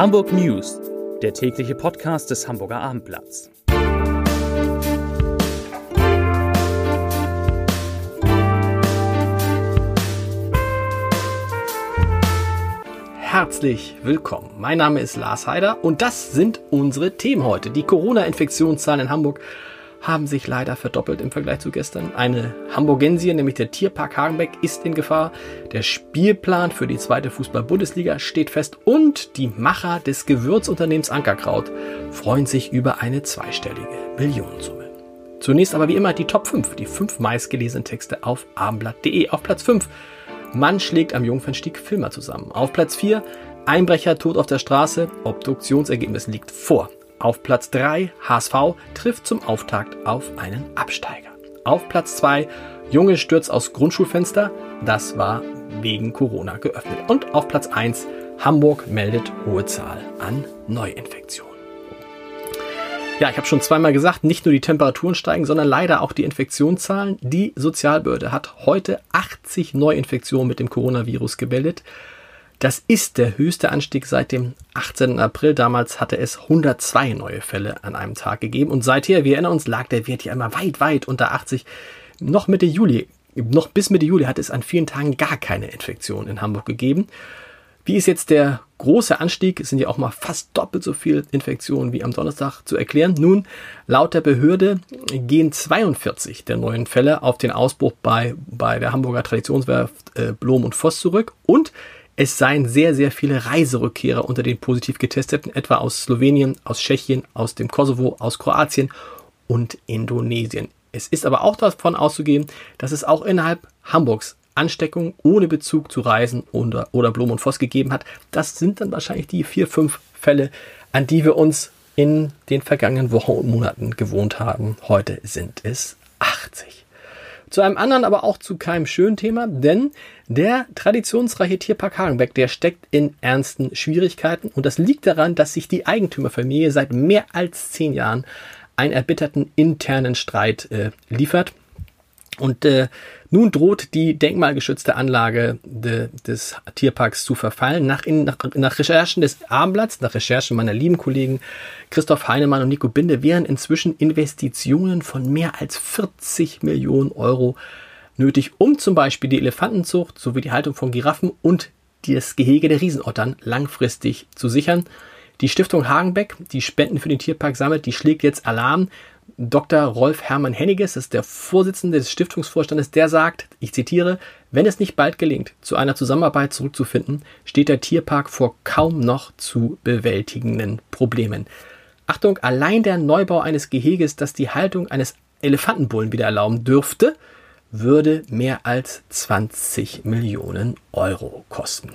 Hamburg News, der tägliche Podcast des Hamburger Abendblatts. Herzlich willkommen. Mein Name ist Lars Heider und das sind unsere Themen heute. Die Corona-Infektionszahlen in Hamburg haben sich leider verdoppelt im Vergleich zu gestern. Eine Hamburgensie, nämlich der Tierpark Hagenbeck, ist in Gefahr. Der Spielplan für die zweite Fußball-Bundesliga steht fest und die Macher des Gewürzunternehmens Ankerkraut freuen sich über eine zweistellige Millionensumme. Zunächst aber wie immer die Top 5, die fünf meistgelesenen Texte auf abendblatt.de. Auf Platz 5 Mann schlägt am Jungfernstieg Filmer zusammen. Auf Platz 4 Einbrecher tot auf der Straße, Obduktionsergebnis liegt vor. Auf Platz 3 HSV trifft zum Auftakt auf einen Absteiger. Auf Platz 2 Junge stürzt aus Grundschulfenster. Das war wegen Corona geöffnet. Und auf Platz 1 Hamburg meldet hohe Zahl an Neuinfektionen. Ja, ich habe schon zweimal gesagt, nicht nur die Temperaturen steigen, sondern leider auch die Infektionszahlen. Die Sozialbehörde hat heute 80 Neuinfektionen mit dem Coronavirus gemeldet. Das ist der höchste Anstieg seit dem 18. April. Damals hatte es 102 neue Fälle an einem Tag gegeben. Und seither, wir erinnern uns, lag der Wert ja immer weit, weit unter 80. Noch Mitte Juli, noch bis Mitte Juli hat es an vielen Tagen gar keine Infektion in Hamburg gegeben. Wie ist jetzt der große Anstieg? Es sind ja auch mal fast doppelt so viele Infektionen wie am Donnerstag zu erklären. Nun, laut der Behörde gehen 42 der neuen Fälle auf den Ausbruch bei, bei der Hamburger Traditionswerft äh, Blom und Voss zurück und es seien sehr, sehr viele Reiserückkehrer unter den positiv getesteten, etwa aus Slowenien, aus Tschechien, aus dem Kosovo, aus Kroatien und Indonesien. Es ist aber auch davon auszugehen, dass es auch innerhalb Hamburgs Ansteckungen ohne Bezug zu Reisen oder, oder Blom und Voss gegeben hat. Das sind dann wahrscheinlich die vier, fünf Fälle, an die wir uns in den vergangenen Wochen und Monaten gewohnt haben. Heute sind es 80. Zu einem anderen, aber auch zu keinem schönen Thema, denn der traditionsreiche Tierpark Hagenbeck, der steckt in ernsten Schwierigkeiten und das liegt daran, dass sich die Eigentümerfamilie seit mehr als zehn Jahren einen erbitterten internen Streit äh, liefert. Und äh, nun droht die denkmalgeschützte Anlage de, des Tierparks zu verfallen. Nach, in, nach, nach Recherchen des Abendblatts, nach Recherchen meiner lieben Kollegen Christoph Heinemann und Nico Binde wären inzwischen Investitionen von mehr als 40 Millionen Euro nötig, um zum Beispiel die Elefantenzucht sowie die Haltung von Giraffen und das Gehege der Riesenottern langfristig zu sichern. Die Stiftung Hagenbeck, die Spenden für den Tierpark sammelt, die schlägt jetzt Alarm. Dr. Rolf Hermann Henniges, das ist der Vorsitzende des Stiftungsvorstandes, der sagt, ich zitiere, wenn es nicht bald gelingt, zu einer Zusammenarbeit zurückzufinden, steht der Tierpark vor kaum noch zu bewältigenden Problemen. Achtung, allein der Neubau eines Geheges, das die Haltung eines Elefantenbullen wieder erlauben dürfte, würde mehr als 20 Millionen Euro kosten.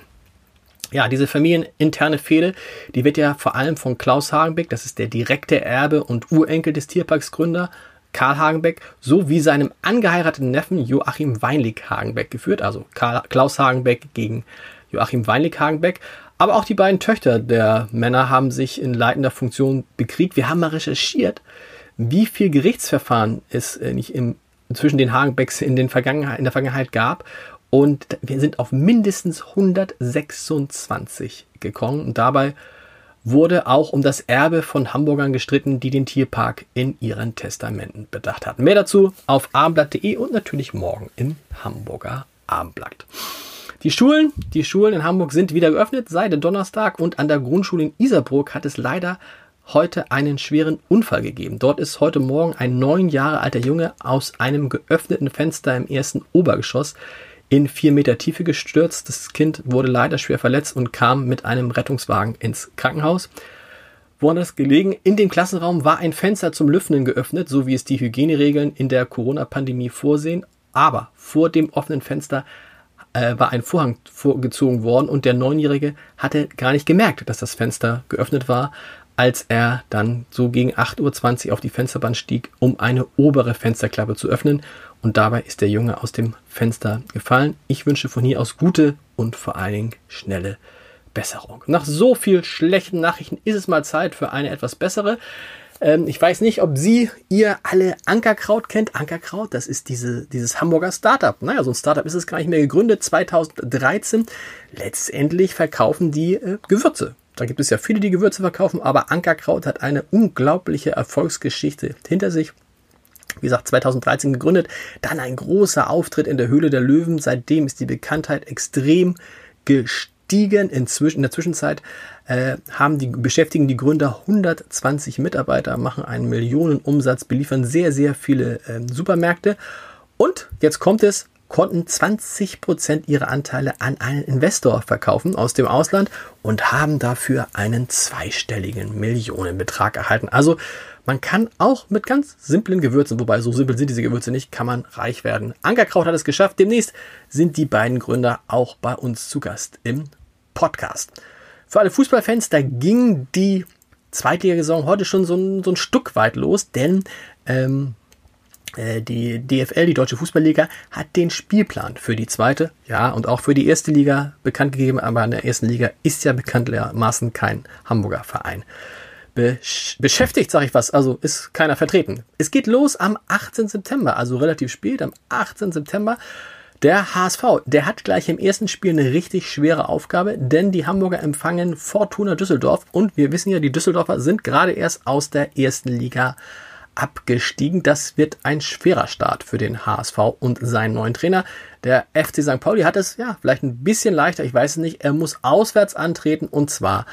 Ja, diese familieninterne Fehde, die wird ja vor allem von Klaus Hagenbeck, das ist der direkte Erbe und Urenkel des Tierparksgründer, Karl Hagenbeck, sowie seinem angeheirateten Neffen Joachim Weinlig Hagenbeck geführt, also Karl, Klaus Hagenbeck gegen Joachim Weinlig Hagenbeck. Aber auch die beiden Töchter der Männer haben sich in leitender Funktion bekriegt. Wir haben mal recherchiert, wie viel Gerichtsverfahren es äh, nicht im, zwischen den Hagenbecks in, den Vergangenheit, in der Vergangenheit gab. Und wir sind auf mindestens 126 gekommen. Und dabei wurde auch um das Erbe von Hamburgern gestritten, die den Tierpark in ihren Testamenten bedacht hatten. Mehr dazu auf abendblatt.de und natürlich morgen im Hamburger Abendblatt. Die Schulen, die Schulen in Hamburg sind wieder geöffnet seit Donnerstag und an der Grundschule in Isarburg hat es leider heute einen schweren Unfall gegeben. Dort ist heute Morgen ein neun Jahre alter Junge aus einem geöffneten Fenster im ersten Obergeschoss in vier Meter Tiefe gestürzt. Das Kind wurde leider schwer verletzt und kam mit einem Rettungswagen ins Krankenhaus. Woanders gelegen, in dem Klassenraum war ein Fenster zum Lüften geöffnet, so wie es die Hygieneregeln in der Corona-Pandemie vorsehen. Aber vor dem offenen Fenster äh, war ein Vorhang vorgezogen worden und der Neunjährige hatte gar nicht gemerkt, dass das Fenster geöffnet war, als er dann so gegen 8.20 Uhr auf die Fensterband stieg, um eine obere Fensterklappe zu öffnen und dabei ist der Junge aus dem Fenster gefallen. Ich wünsche von hier aus gute und vor allen Dingen schnelle Besserung. Nach so viel schlechten Nachrichten ist es mal Zeit für eine etwas bessere. Ähm, ich weiß nicht, ob Sie, ihr alle Ankerkraut kennt. Ankerkraut, das ist diese, dieses Hamburger Startup. Naja, so ein Startup ist es gar nicht mehr gegründet. 2013. Letztendlich verkaufen die äh, Gewürze Da gibt es ja viele, die Gewürze verkaufen, aber Ankerkraut hat eine unglaubliche Erfolgsgeschichte hinter sich. Wie gesagt, 2013 gegründet, dann ein großer Auftritt in der Höhle der Löwen. Seitdem ist die Bekanntheit extrem gestiegen. Inzwischen, in der Zwischenzeit äh, haben die beschäftigen die Gründer 120 Mitarbeiter, machen einen Millionenumsatz, beliefern sehr, sehr viele äh, Supermärkte. Und jetzt kommt es, konnten 20 Prozent ihrer Anteile an einen Investor verkaufen aus dem Ausland und haben dafür einen zweistelligen Millionenbetrag erhalten. Also man kann auch mit ganz simplen Gewürzen, wobei so simpel sind diese Gewürze nicht, kann man reich werden. Ankerkraut hat es geschafft. Demnächst sind die beiden Gründer auch bei uns zu Gast im Podcast. Für alle Fußballfans, da ging die Zweitligasaison heute schon so ein, so ein Stück weit los, denn ähm, äh, die DFL, die Deutsche Fußballliga, hat den Spielplan für die zweite, ja, und auch für die erste Liga bekannt gegeben, aber in der ersten Liga ist ja bekanntlermaßen kein Hamburger Verein besch beschäftigt, sage ich was, also ist keiner vertreten. Es geht los am 18. September, also relativ spät, am 18. September. Der HSV, der hat gleich im ersten Spiel eine richtig schwere Aufgabe, denn die Hamburger empfangen Fortuna Düsseldorf und wir wissen ja, die Düsseldorfer sind gerade erst aus der ersten Liga abgestiegen. Das wird ein schwerer Start für den HSV und seinen neuen Trainer. Der FC St. Pauli hat es ja vielleicht ein bisschen leichter, ich weiß es nicht. Er muss auswärts antreten und zwar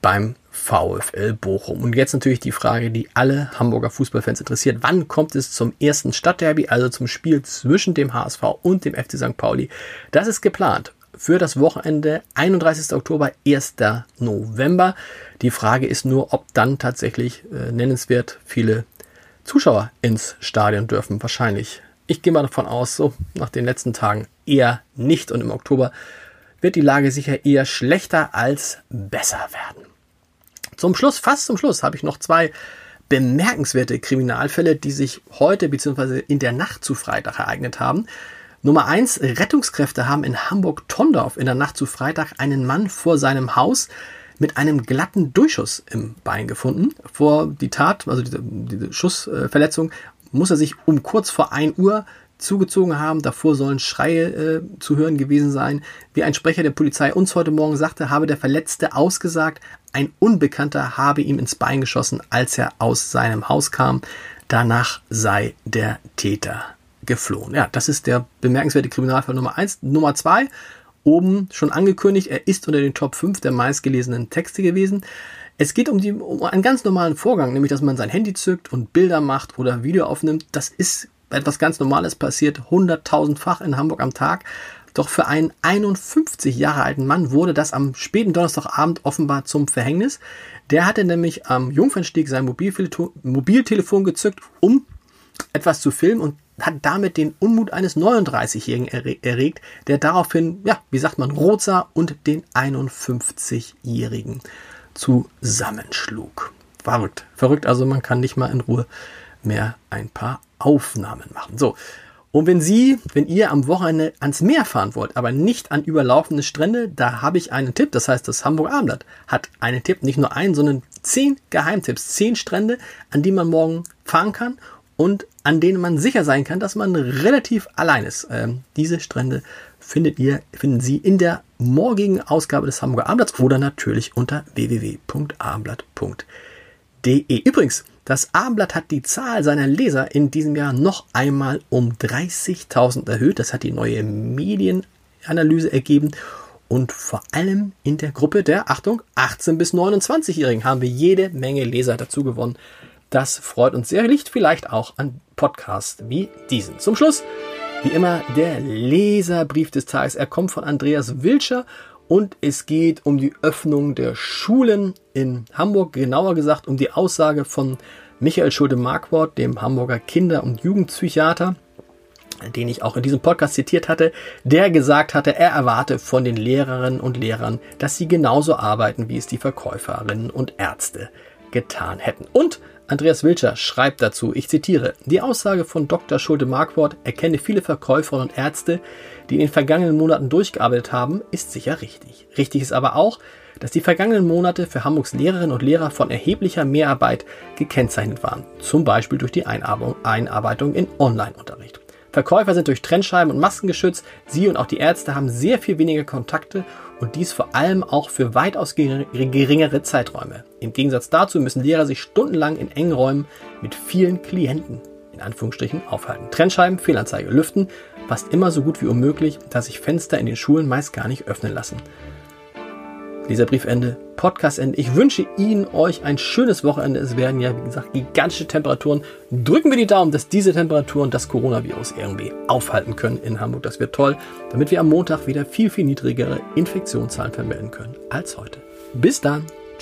beim VfL Bochum. Und jetzt natürlich die Frage, die alle Hamburger Fußballfans interessiert. Wann kommt es zum ersten Stadtderby, also zum Spiel zwischen dem HSV und dem FC St. Pauli? Das ist geplant für das Wochenende 31. Oktober, 1. November. Die Frage ist nur, ob dann tatsächlich äh, nennenswert viele Zuschauer ins Stadion dürfen. Wahrscheinlich. Ich gehe mal davon aus, so nach den letzten Tagen eher nicht. Und im Oktober wird die Lage sicher eher schlechter als besser werden. Zum Schluss, fast zum Schluss, habe ich noch zwei bemerkenswerte Kriminalfälle, die sich heute bzw. in der Nacht zu Freitag ereignet haben. Nummer eins: Rettungskräfte haben in Hamburg-Tondorf in der Nacht zu Freitag einen Mann vor seinem Haus mit einem glatten Durchschuss im Bein gefunden. Vor die Tat, also diese, diese Schussverletzung, muss er sich um kurz vor 1 Uhr zugezogen haben. Davor sollen Schreie äh, zu hören gewesen sein. Wie ein Sprecher der Polizei uns heute Morgen sagte, habe der Verletzte ausgesagt, ein Unbekannter habe ihm ins Bein geschossen, als er aus seinem Haus kam. Danach sei der Täter geflohen. Ja, das ist der bemerkenswerte Kriminalfall Nummer eins. Nummer zwei, oben schon angekündigt, er ist unter den Top 5 der meistgelesenen Texte gewesen. Es geht um, die, um einen ganz normalen Vorgang, nämlich dass man sein Handy zückt und Bilder macht oder Video aufnimmt. Das ist etwas ganz Normales passiert, hunderttausendfach in Hamburg am Tag. Doch für einen 51 Jahre alten Mann wurde das am späten Donnerstagabend offenbar zum Verhängnis. Der hatte nämlich am Jungfernstieg sein Mobiltelefon gezückt, um etwas zu filmen und hat damit den Unmut eines 39-Jährigen erregt, der daraufhin, ja, wie sagt man, rot sah und den 51-Jährigen zusammenschlug. Verrückt. Verrückt, also man kann nicht mal in Ruhe mehr ein paar Aufnahmen machen. So. Und wenn Sie, wenn ihr am Wochenende ans Meer fahren wollt, aber nicht an überlaufende Strände, da habe ich einen Tipp. Das heißt, das Hamburg Abendblatt hat einen Tipp, nicht nur einen, sondern zehn Geheimtipps, zehn Strände, an die man morgen fahren kann und an denen man sicher sein kann, dass man relativ allein ist. Ähm, diese Strände findet ihr, finden Sie in der morgigen Ausgabe des Hamburger Abendblatts oder natürlich unter www.abendblatt.de. Übrigens, das Abendblatt hat die Zahl seiner Leser in diesem Jahr noch einmal um 30.000 erhöht. Das hat die neue Medienanalyse ergeben. Und vor allem in der Gruppe der, Achtung, 18- bis 29-Jährigen haben wir jede Menge Leser dazu gewonnen. Das freut uns sehr. Liegt vielleicht auch an Podcasts wie diesen. Zum Schluss, wie immer, der Leserbrief des Tages. Er kommt von Andreas Wilscher und es geht um die Öffnung der Schulen in Hamburg, genauer gesagt um die Aussage von Michael Schulte-Markwort, dem Hamburger Kinder- und Jugendpsychiater, den ich auch in diesem Podcast zitiert hatte, der gesagt hatte, er erwarte von den Lehrerinnen und Lehrern, dass sie genauso arbeiten, wie es die Verkäuferinnen und Ärzte getan hätten. Und Andreas Wilscher schreibt dazu, ich zitiere, die Aussage von Dr. Schulte-Markwort, erkenne viele Verkäuferinnen und Ärzte, die in den vergangenen Monaten durchgearbeitet haben, ist sicher richtig. Richtig ist aber auch, dass die vergangenen Monate für Hamburgs Lehrerinnen und Lehrer von erheblicher Mehrarbeit gekennzeichnet waren, zum Beispiel durch die Einarbeitung in Online-Unterricht. Verkäufer sind durch Trennscheiben und Masken geschützt, sie und auch die Ärzte haben sehr viel weniger Kontakte und dies vor allem auch für weitaus geringere Zeiträume. Im Gegensatz dazu müssen Lehrer sich stundenlang in engen Räumen mit vielen Klienten in Anführungsstrichen aufhalten. Trennscheiben, Fehlanzeige, Lüften, fast immer so gut wie unmöglich, da sich Fenster in den Schulen meist gar nicht öffnen lassen. Leserbriefende, Podcastende. Ich wünsche Ihnen, euch ein schönes Wochenende. Es werden ja, wie gesagt, gigantische Temperaturen. Drücken wir die Daumen, dass diese Temperaturen das Coronavirus irgendwie aufhalten können in Hamburg. Das wird toll, damit wir am Montag wieder viel, viel niedrigere Infektionszahlen vermelden können als heute. Bis dann.